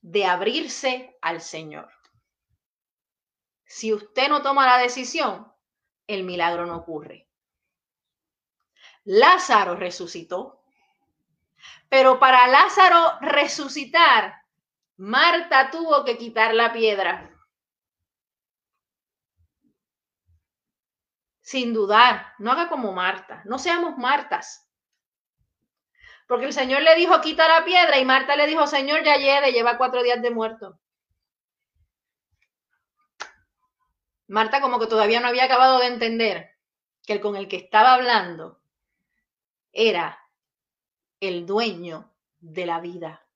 de abrirse al Señor. Si usted no toma la decisión, el milagro no ocurre. Lázaro resucitó, pero para Lázaro resucitar, Marta tuvo que quitar la piedra. Sin dudar, no haga como Marta, no seamos Martas. Porque el Señor le dijo, quita la piedra, y Marta le dijo, Señor, ya lleve, lleva cuatro días de muerto. Marta como que todavía no había acabado de entender que el con el que estaba hablando era el dueño de la vida,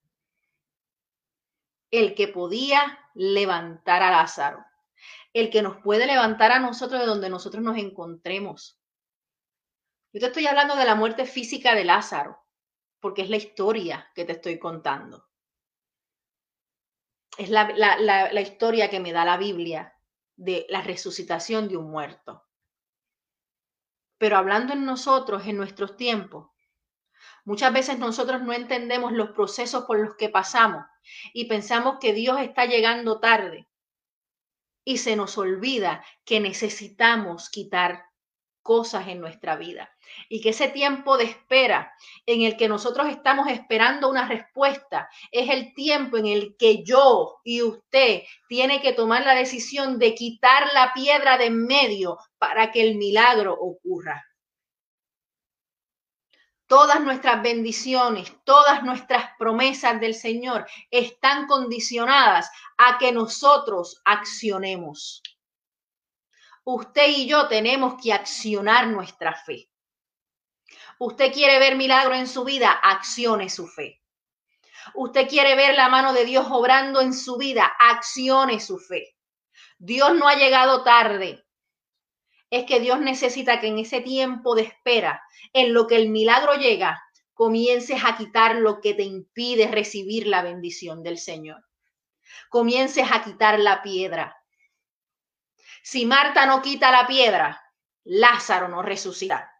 el que podía levantar a Lázaro, el que nos puede levantar a nosotros de donde nosotros nos encontremos. Yo te estoy hablando de la muerte física de Lázaro, porque es la historia que te estoy contando. Es la, la, historia que me da la Biblia de la resucitación de un muerto. Pero hablando en nosotros, en nuestros tiempos, muchas veces nosotros no entendemos los procesos por los que pasamos y pensamos que Dios está llegando tarde. Y se nos olvida que necesitamos quitar cosas en nuestra vida. Y que ese tiempo de espera en el que nosotros estamos esperando una respuesta es el tiempo en el que yo y usted tiene que tomar la decisión de quitar la piedra de en medio para que el milagro ocurra. Todas nuestras bendiciones, todas nuestras promesas del Señor están condicionadas a que nosotros accionemos. Usted y yo tenemos que accionar nuestra fe. Usted quiere ver milagro en su vida, accione su fe. Usted quiere ver la mano de Dios obrando en su vida, accione su fe. Dios no ha llegado tarde es que Dios necesita que en ese tiempo de espera, en lo que el milagro llega, comiences a quitar lo que te impide recibir la bendición del Señor. Comiences a quitar la piedra. Si Marta no quita la piedra, Lázaro no resucita.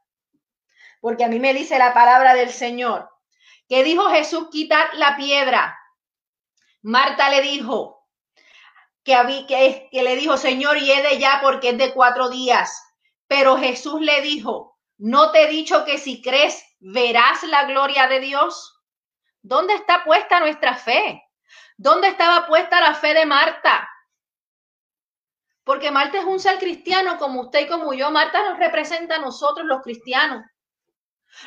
Porque a mí me dice la palabra del Señor, que dijo Jesús quitar la piedra. Marta le dijo, que, que, le dijo, Señor, de ya porque es de cuatro días. Pero Jesús le dijo, ¿no te he dicho que si crees verás la gloria de Dios? ¿Dónde está puesta nuestra fe? ¿Dónde estaba puesta la fe de Marta? Porque Marta es un ser cristiano como usted y como yo. Marta nos representa a nosotros los cristianos.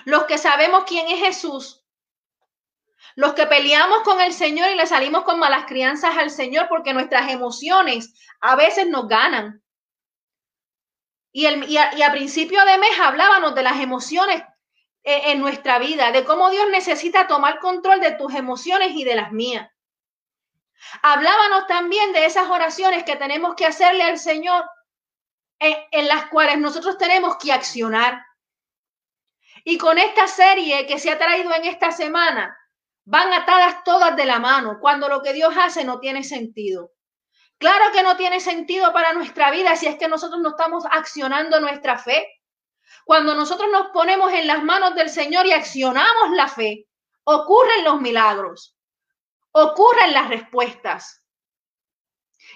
Los que sabemos quién es Jesús los que peleamos con el Señor y le salimos con malas crianzas al Señor porque nuestras emociones a veces nos ganan. Y, el, y, a, principio de mes hablábamos de las emociones en, en nuestra vida, de cómo Dios necesita tomar control de tus emociones y de las mías. Hablábamos también de esas oraciones que tenemos que hacerle al Señor, en, las cuales nosotros tenemos que accionar. Y con esta serie que se ha traído en esta semana, van atadas todas de la mano cuando lo que Dios hace no tiene sentido. Claro que no tiene sentido para nuestra vida si es que nosotros no estamos accionando nuestra fe. Cuando nosotros nos ponemos en las manos del Señor y accionamos la fe, ocurren los milagros, ocurren las respuestas.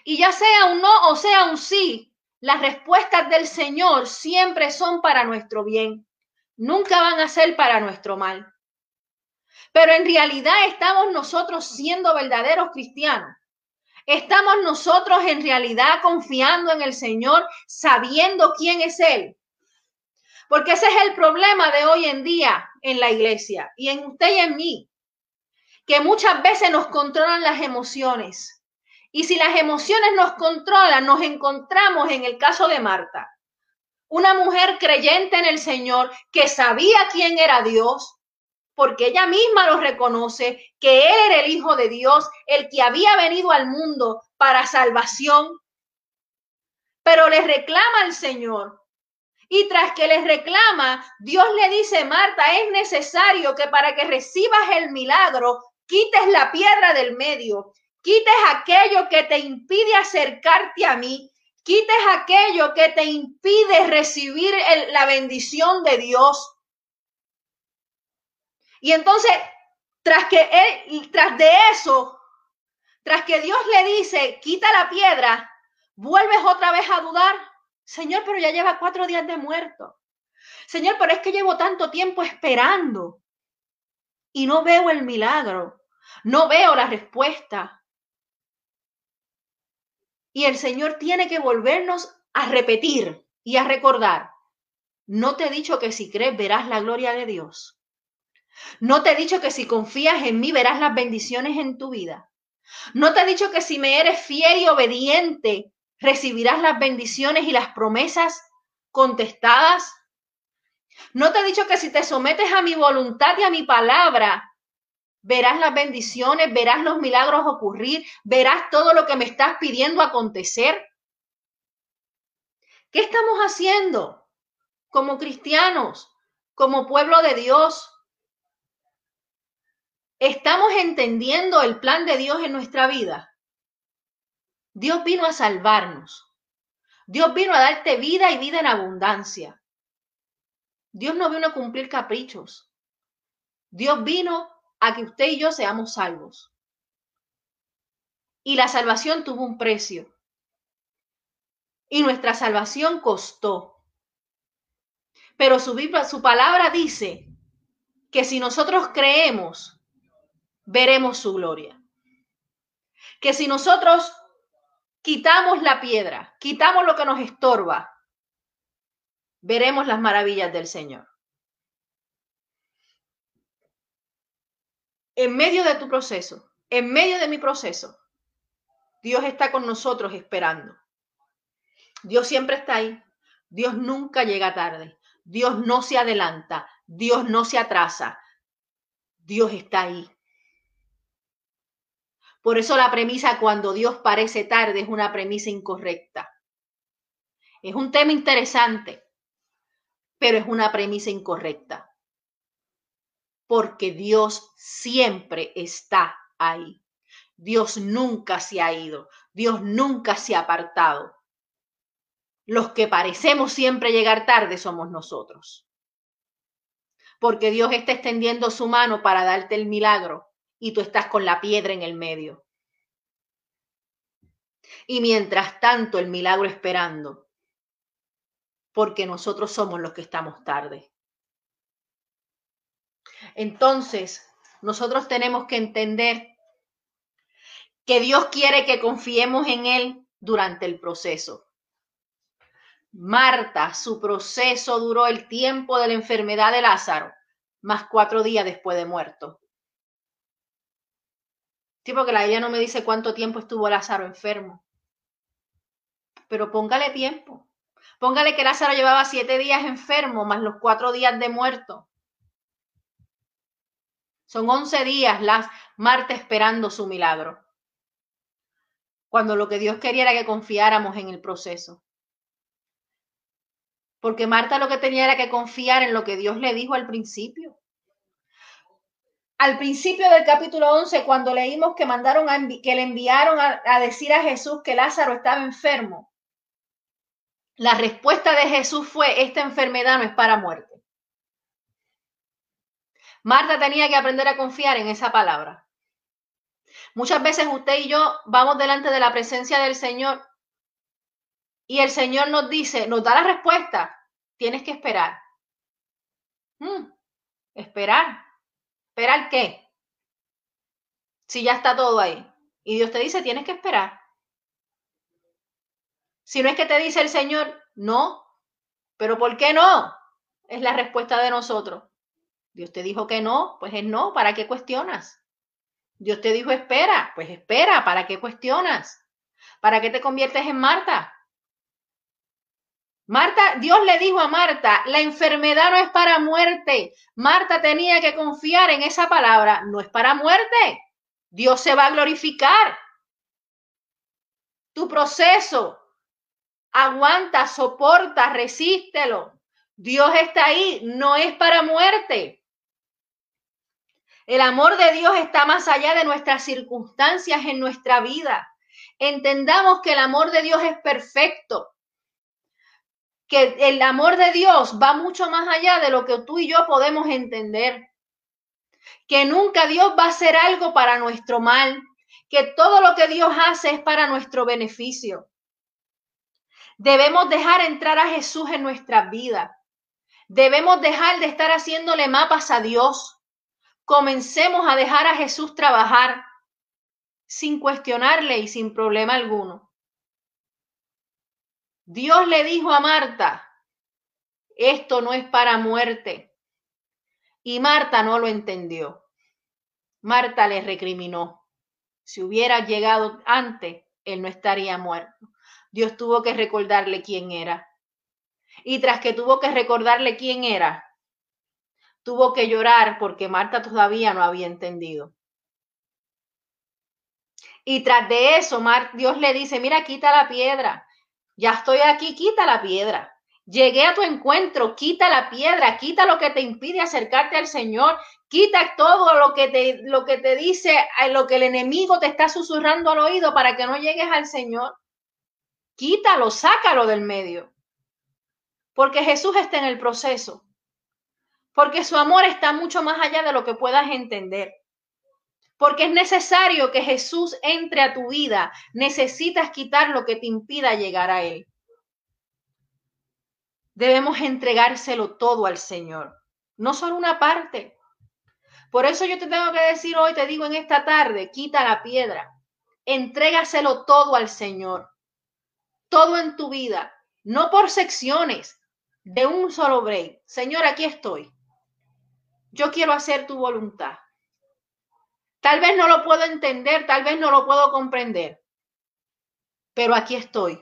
Y ya sea un no o sea un sí, las respuestas del Señor siempre son para nuestro bien, nunca van a ser para nuestro mal. Pero en realidad estamos nosotros siendo verdaderos cristianos. Estamos nosotros en realidad confiando en el Señor, sabiendo quién es Él. Porque ese es el problema de hoy en día en la iglesia y en usted y en mí, que muchas veces nos controlan las emociones. Y si las emociones nos controlan, nos encontramos en el caso de Marta, una mujer creyente en el Señor que sabía quién era Dios, porque ella misma lo reconoce, que Él era el Hijo de Dios, el que había venido al mundo para salvación. Pero le reclama al Señor. Y tras que le reclama, Dios le dice, Marta, es necesario que para que recibas el milagro, quites la piedra del medio, quites aquello que te impide acercarte a mí, quites aquello que te impide recibir la bendición de Dios. Y entonces, tras que él, tras de eso, tras que Dios le dice, quita la piedra, vuelves otra vez a dudar. Señor, pero ya lleva cuatro días de muerto. Señor, pero es que llevo tanto tiempo esperando y no veo el milagro, no veo la respuesta. Y el Señor tiene que volvernos a repetir y a recordar. No te he dicho que si crees verás la gloria de Dios. No te he dicho que si confías en mí verás las bendiciones en tu vida. No te he dicho que si me eres fiel y obediente recibirás las bendiciones y las promesas contestadas. No te he dicho que si te sometes a mi voluntad y a mi palabra, verás las bendiciones, verás los milagros ocurrir, verás todo lo que me estás pidiendo acontecer. ¿Qué estamos haciendo como cristianos, como pueblo de Dios? ¿Estamos entendiendo el plan de Dios en nuestra vida? Dios vino a salvarnos. Dios vino a darte vida y vida en abundancia. Dios no vino a cumplir caprichos. Dios vino a que usted y yo seamos salvos. Y la salvación tuvo un precio. Y nuestra salvación costó. Pero su, su palabra dice que si nosotros creemos veremos su gloria. Que si nosotros quitamos la piedra, quitamos lo que nos estorba, veremos las maravillas del Señor. en medio de tu proceso, en medio de mi proceso, Dios está con nosotros esperando. Dios siempre está ahí. Dios nunca llega tarde. Dios no se adelanta. Dios no se atrasa. Dios está ahí. Por eso la premisa cuando Dios parece tarde es una premisa incorrecta. Es un tema interesante, pero es una premisa incorrecta. Porque Dios siempre está ahí. Dios nunca se ha ido. Dios nunca se ha apartado. Los que parecemos siempre llegar tarde somos nosotros. Porque Dios está extendiendo su mano para darte el milagro y tú estás con la piedra en el medio. Y mientras tanto el milagro esperando, porque nosotros somos los que estamos tarde. Entonces, nosotros tenemos que entender que Dios quiere que confiemos en Él durante el proceso. Marta, su proceso duró el tiempo de la enfermedad de Lázaro, más cuatro días después de muerto. Sí, porque la ella no me dice cuánto tiempo estuvo Lázaro enfermo. Pero póngale tiempo. Póngale que Lázaro llevaba siete días enfermo, más los cuatro días de muerto. Son once días las Marta esperando su milagro. Cuando lo que Dios quería era que confiáramos en el proceso. Porque Marta lo que tenía era que confiar en lo que Dios le dijo al principio al principio del capítulo 11, cuando leímos que mandaron a que le enviaron a, decir a Jesús que Lázaro estaba enfermo, la respuesta de Jesús fue, esta enfermedad no es para muerte. Marta tenía que aprender a confiar en esa palabra. Muchas veces usted y yo vamos delante de la presencia del Señor y el Señor nos dice, nos da la respuesta, tienes que esperar. Hmm, esperar. ¿Esperar qué? Si ya está todo ahí. Y Dios te dice, tienes que esperar. Si no es que te dice el Señor, no. Pero ¿por qué no? Es la respuesta de nosotros. Dios te dijo que no, pues es no. ¿Para qué cuestionas? Dios te dijo espera, pues espera. ¿Para qué cuestionas? ¿Para qué te conviertes en Marta? Marta, Dios le dijo a Marta, la enfermedad no es para muerte. Marta tenía que confiar en esa palabra, no es para muerte. Dios se va a glorificar. Tu proceso, aguanta, soporta, resístelo. Dios está ahí, no es para muerte. El amor de Dios está más allá de nuestras circunstancias en nuestra vida. Entendamos que el amor de Dios es perfecto que el amor de Dios va mucho más allá de lo que tú y yo podemos entender. Que nunca Dios va a hacer algo para nuestro mal, que todo lo que Dios hace es para nuestro beneficio. Debemos dejar entrar a Jesús en nuestras vidas. Debemos dejar de estar haciéndole mapas a Dios. Comencemos a dejar a Jesús trabajar sin cuestionarle y sin problema alguno. Dios le dijo a Marta, esto no es para muerte. Y Marta no lo entendió. Marta le recriminó. Si hubiera llegado antes, él no estaría muerto. Dios tuvo que recordarle quién era. Y tras que tuvo que recordarle quién era, tuvo que llorar porque Marta todavía no había entendido. Y tras de eso, Dios le dice, mira, quita la piedra. Ya estoy aquí, quita la piedra. Llegué a tu encuentro, quita la piedra, quita lo que te impide acercarte al Señor, quita todo lo que te, lo que te dice, lo que el enemigo te está susurrando al oído para que no llegues al Señor. Quítalo, sácalo del medio. Porque Jesús está en el proceso. Porque su amor está mucho más allá de lo que puedas entender. Porque es necesario que Jesús entre a tu vida. Necesitas quitar lo que te impida llegar a Él. Debemos entregárselo todo al Señor, no solo una parte. Por eso yo te tengo que decir hoy, te digo en esta tarde, quita la piedra, entrégaselo todo al Señor, todo en tu vida, no por secciones, de un solo break. Señor, aquí estoy. Yo quiero hacer tu voluntad. Tal vez no lo puedo entender, tal vez no lo puedo comprender, pero aquí estoy.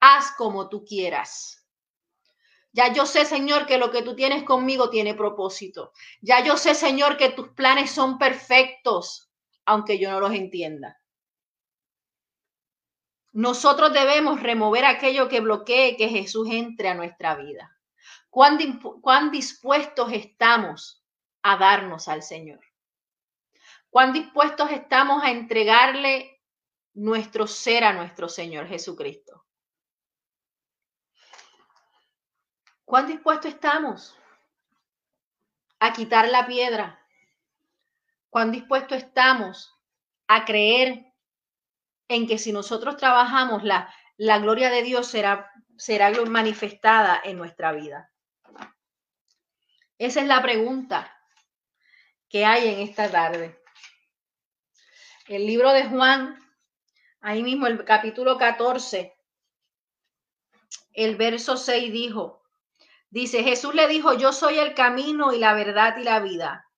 Haz como tú quieras. Ya yo sé, Señor, que lo que tú tienes conmigo tiene propósito. Ya yo sé, Señor, que tus planes son perfectos, aunque yo no los entienda. Nosotros debemos remover aquello que bloquee que Jesús entre a nuestra vida. ¿Cuán, cuán dispuestos estamos a darnos al Señor? ¿Cuán dispuestos estamos a entregarle nuestro ser a nuestro Señor Jesucristo? ¿Cuán dispuestos estamos a quitar la piedra? ¿Cuán dispuestos estamos a creer en que si nosotros trabajamos, la, la gloria de Dios será, será manifestada en nuestra vida? Esa es la pregunta que hay en esta tarde el libro de Juan, ahí mismo el capítulo 14, el verso 6 dijo, dice, Jesús le dijo, yo soy el camino y la verdad y la vida.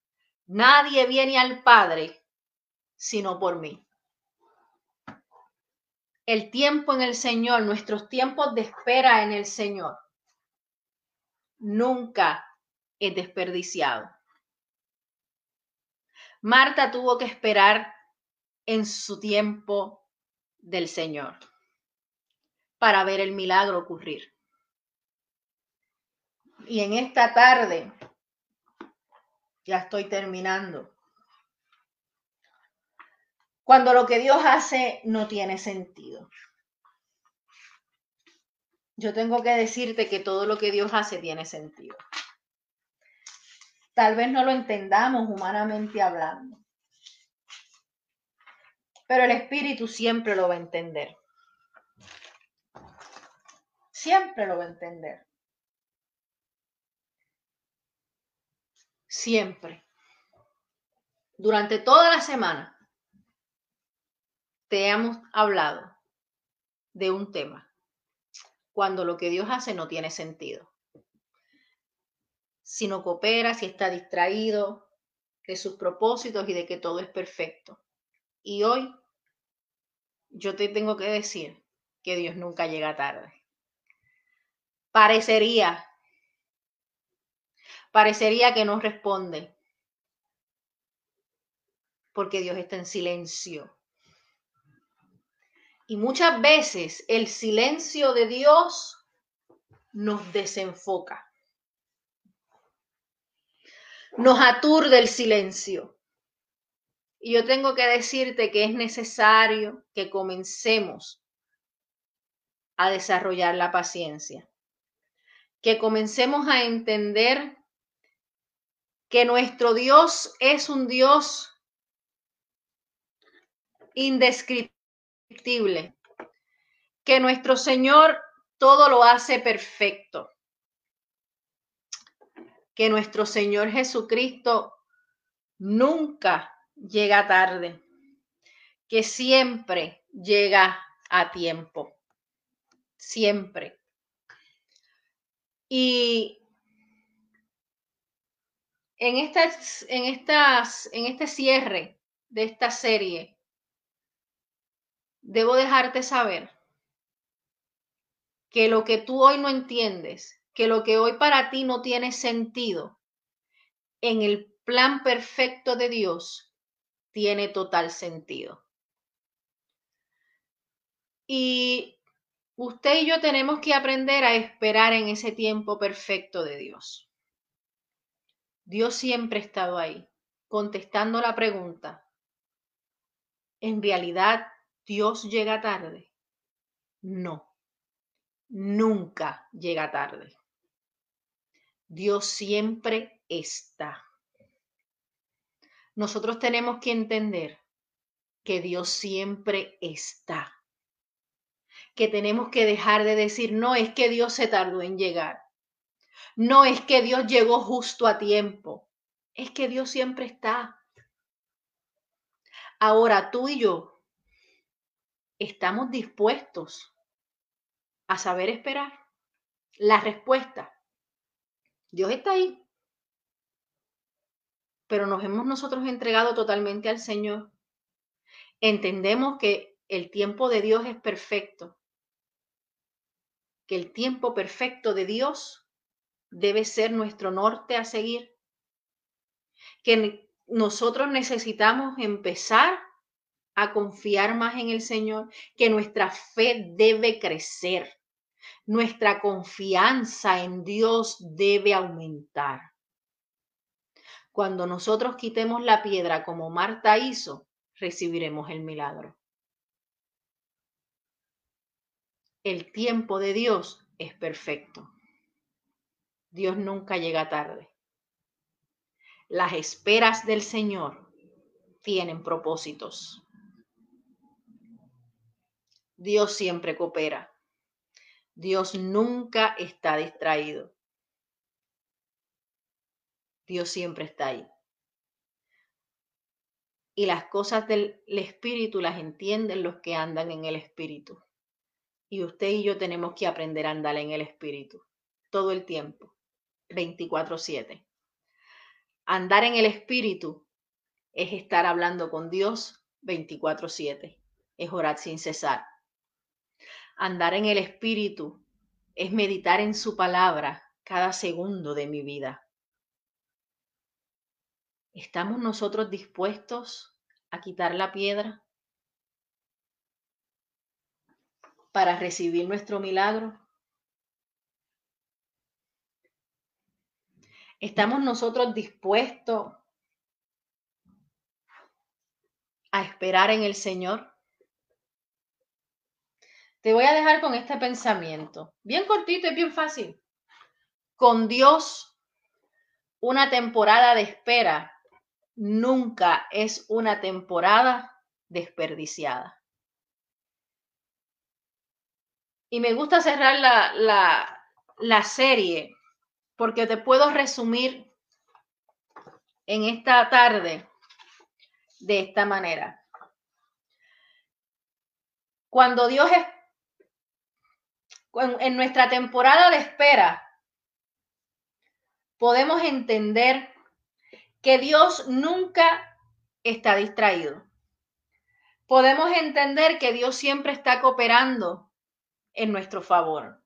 Nadie viene al Padre sino por mí. El tiempo en el Señor, nuestros tiempos de espera en el Señor, nunca es desperdiciado. Marta tuvo que esperar en su tiempo del Señor para ver el milagro ocurrir. Y en esta tarde, ya estoy terminando, cuando lo que Dios hace no tiene sentido. Yo tengo que decirte que todo lo que Dios hace tiene sentido. Tal vez no lo entendamos humanamente hablando, pero el espíritu siempre lo va a entender. Siempre lo va a entender. Siempre. Durante toda la semana te hemos hablado de un tema, cuando lo que Dios hace no tiene sentido. Si no coopera, si está distraído de sus propósitos y de que todo es perfecto. Y hoy yo te tengo que decir que Dios nunca llega tarde. Parecería, parecería que no responde, porque Dios está en silencio. Y muchas veces el silencio de Dios nos desenfoca. Nos aturde el silencio. Y yo tengo que decirte que es necesario que comencemos a desarrollar la paciencia, que comencemos a entender que nuestro Dios es un Dios indescriptible, que nuestro Señor todo lo hace perfecto, que nuestro Señor Jesucristo nunca llega tarde, que siempre llega a tiempo, siempre. Y en, estas, en, estas, en este cierre de esta serie, debo dejarte saber que lo que tú hoy no entiendes, que lo que hoy para ti no tiene sentido, en el plan perfecto de Dios, tiene total sentido. Y usted y yo tenemos que aprender a esperar en ese tiempo perfecto de Dios. Dios siempre ha estado ahí, contestando la pregunta. ¿En realidad Dios llega tarde? No, nunca llega tarde. Dios siempre está nosotros tenemos que entender que Dios siempre está. Que tenemos que dejar de decir, no es que Dios se tardó en llegar. No es que Dios llegó justo a tiempo. Es que Dios siempre está. Ahora tú y yo estamos dispuestos a saber esperar. La respuesta, Dios está ahí pero nos hemos nosotros entregado totalmente al Señor. Entendemos que el tiempo de Dios es perfecto, que el tiempo perfecto de Dios debe ser nuestro norte a seguir, que nosotros necesitamos empezar a confiar más en el Señor, que nuestra fe debe crecer, nuestra confianza en Dios debe aumentar. Cuando nosotros quitemos la piedra como Marta hizo, recibiremos el milagro. El tiempo de Dios es perfecto. Dios nunca llega tarde. Las esperas del Señor tienen propósitos. Dios siempre coopera. Dios nunca está distraído. Dios siempre está ahí. Y las cosas del Espíritu las entienden los que andan en el Espíritu. Y usted y yo tenemos que aprender a andar en el Espíritu todo el tiempo, 24/7. Andar en el Espíritu es estar hablando con Dios 24/7, es orar sin cesar. Andar en el Espíritu es meditar en su palabra cada segundo de mi vida. ¿Estamos nosotros dispuestos a quitar la piedra para recibir nuestro milagro? ¿Estamos nosotros dispuestos a esperar en el Señor? Te voy a dejar con este pensamiento, bien cortito y bien fácil. Con Dios, una temporada de espera nunca es una temporada desperdiciada. Y me gusta cerrar la, la, serie porque te puedo resumir en esta tarde de esta manera. Cuando Dios es en nuestra temporada de espera, podemos entender que Dios nunca está distraído. Podemos entender que Dios siempre está cooperando en nuestro favor.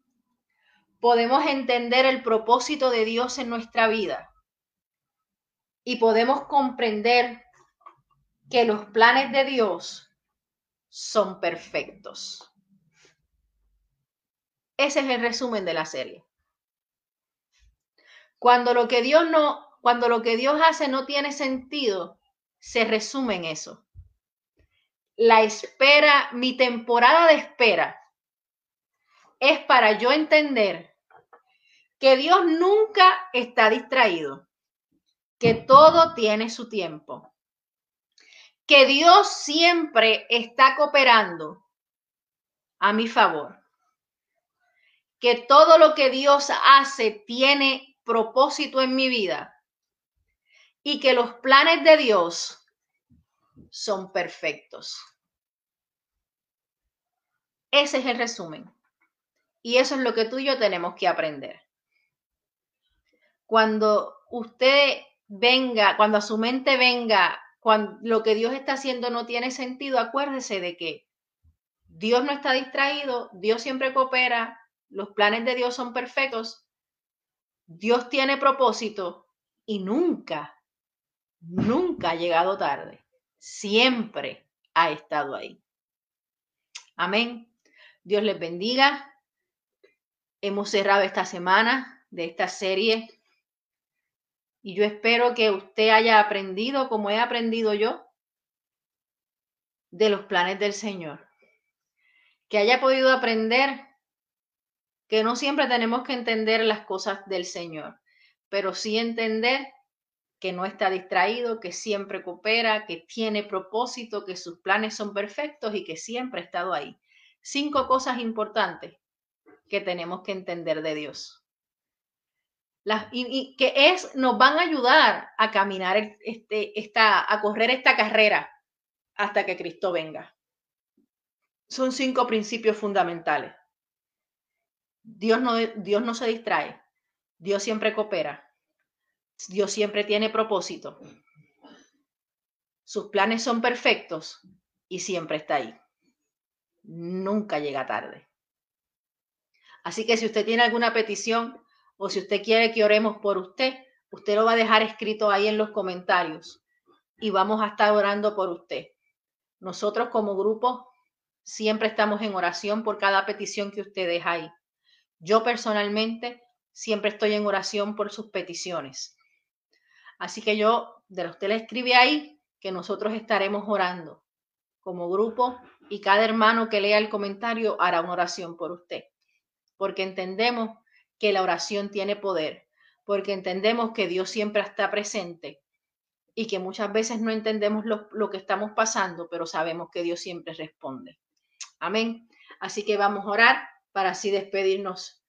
Podemos entender el propósito de Dios en nuestra vida. Y podemos comprender que los planes de Dios son perfectos. Ese es el resumen de la serie. Cuando lo que Dios no cuando lo que Dios hace no tiene sentido, se resume en eso. La espera, mi temporada de espera es para yo entender que Dios nunca está distraído, que todo tiene su tiempo, que Dios siempre está cooperando a mi favor, que todo lo que Dios hace tiene propósito en mi vida y que los planes de Dios son perfectos. Ese es el resumen. Y eso es lo que tú y yo tenemos que aprender. Cuando usted venga, cuando a su mente venga, cuando lo que Dios está haciendo no tiene sentido, acuérdese de que Dios no está distraído, Dios siempre coopera, los planes de Dios son perfectos, Dios tiene propósito y nunca nunca ha llegado tarde, siempre ha estado ahí. Amén. Dios les bendiga. Hemos cerrado esta semana de esta serie y yo espero que usted haya aprendido como he aprendido yo de los planes del Señor. Que haya podido aprender que no siempre tenemos que entender las cosas del Señor, pero sí entender que no está distraído, que siempre coopera, que tiene propósito, que sus planes son perfectos y que siempre ha estado ahí. Cinco cosas importantes que tenemos que entender de Dios. Las, y, que es, nos van a ayudar a caminar, este, esta, a correr esta carrera hasta que Cristo venga. Son cinco principios fundamentales. Dios no, Dios no se distrae, Dios siempre coopera, Dios siempre tiene propósito Sus planes son perfectos y siempre está ahí. Nunca llega tarde. Así que si usted tiene alguna petición o si usted quiere que oremos por usted, usted lo va a dejar escrito ahí en los comentarios y vamos a estar orando por usted. Nosotros como grupo siempre estamos en oración por cada petición que usted deja ahí. Yo personalmente siempre estoy en oración por sus peticiones. Así que yo, de usted le escribe ahí que nosotros estaremos orando como grupo y cada hermano que lea el comentario hará una oración por usted, porque entendemos que la oración tiene poder, porque entendemos que Dios siempre está presente y que muchas veces no entendemos lo, lo que estamos pasando, pero sabemos que Dios siempre responde. Amén. Así que vamos a orar para así despedirnos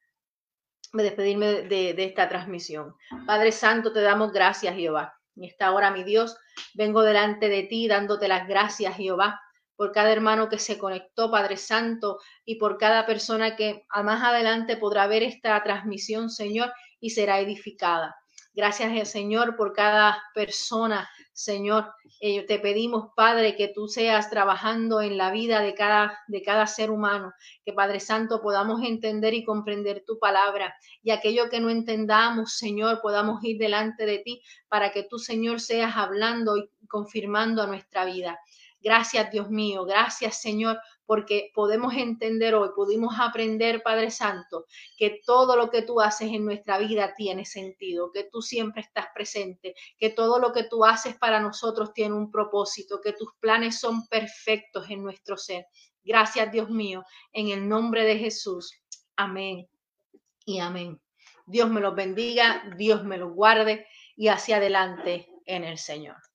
despedirme de, de, esta transmisión. Padre Santo, te damos gracias, Jehová. En esta hora, mi Dios, vengo delante de ti dándote las gracias, Jehová, por cada hermano que se conectó, Padre Santo, y por cada persona que más adelante podrá ver esta transmisión, Señor, y será edificada. Gracias, eh, Señor, por cada persona, Señor. Eh, te pedimos, Padre, que tú seas trabajando en la vida de cada, de cada ser humano, que Padre Santo podamos entender y comprender tu palabra y aquello que no entendamos, Señor, podamos ir delante de ti para que tú, Señor, seas hablando y confirmando a nuestra vida. Gracias, Dios mío. Gracias, Señor, porque podemos entender hoy, pudimos aprender, Padre Santo, que todo lo que tú haces en nuestra vida tiene sentido, que tú siempre estás presente, que todo lo que tú haces para nosotros tiene un propósito, que tus planes son perfectos en nuestro ser. Gracias, Dios mío, en el nombre de Jesús. Amén y amén. Dios me los bendiga, Dios me los guarde y hacia adelante en el Señor.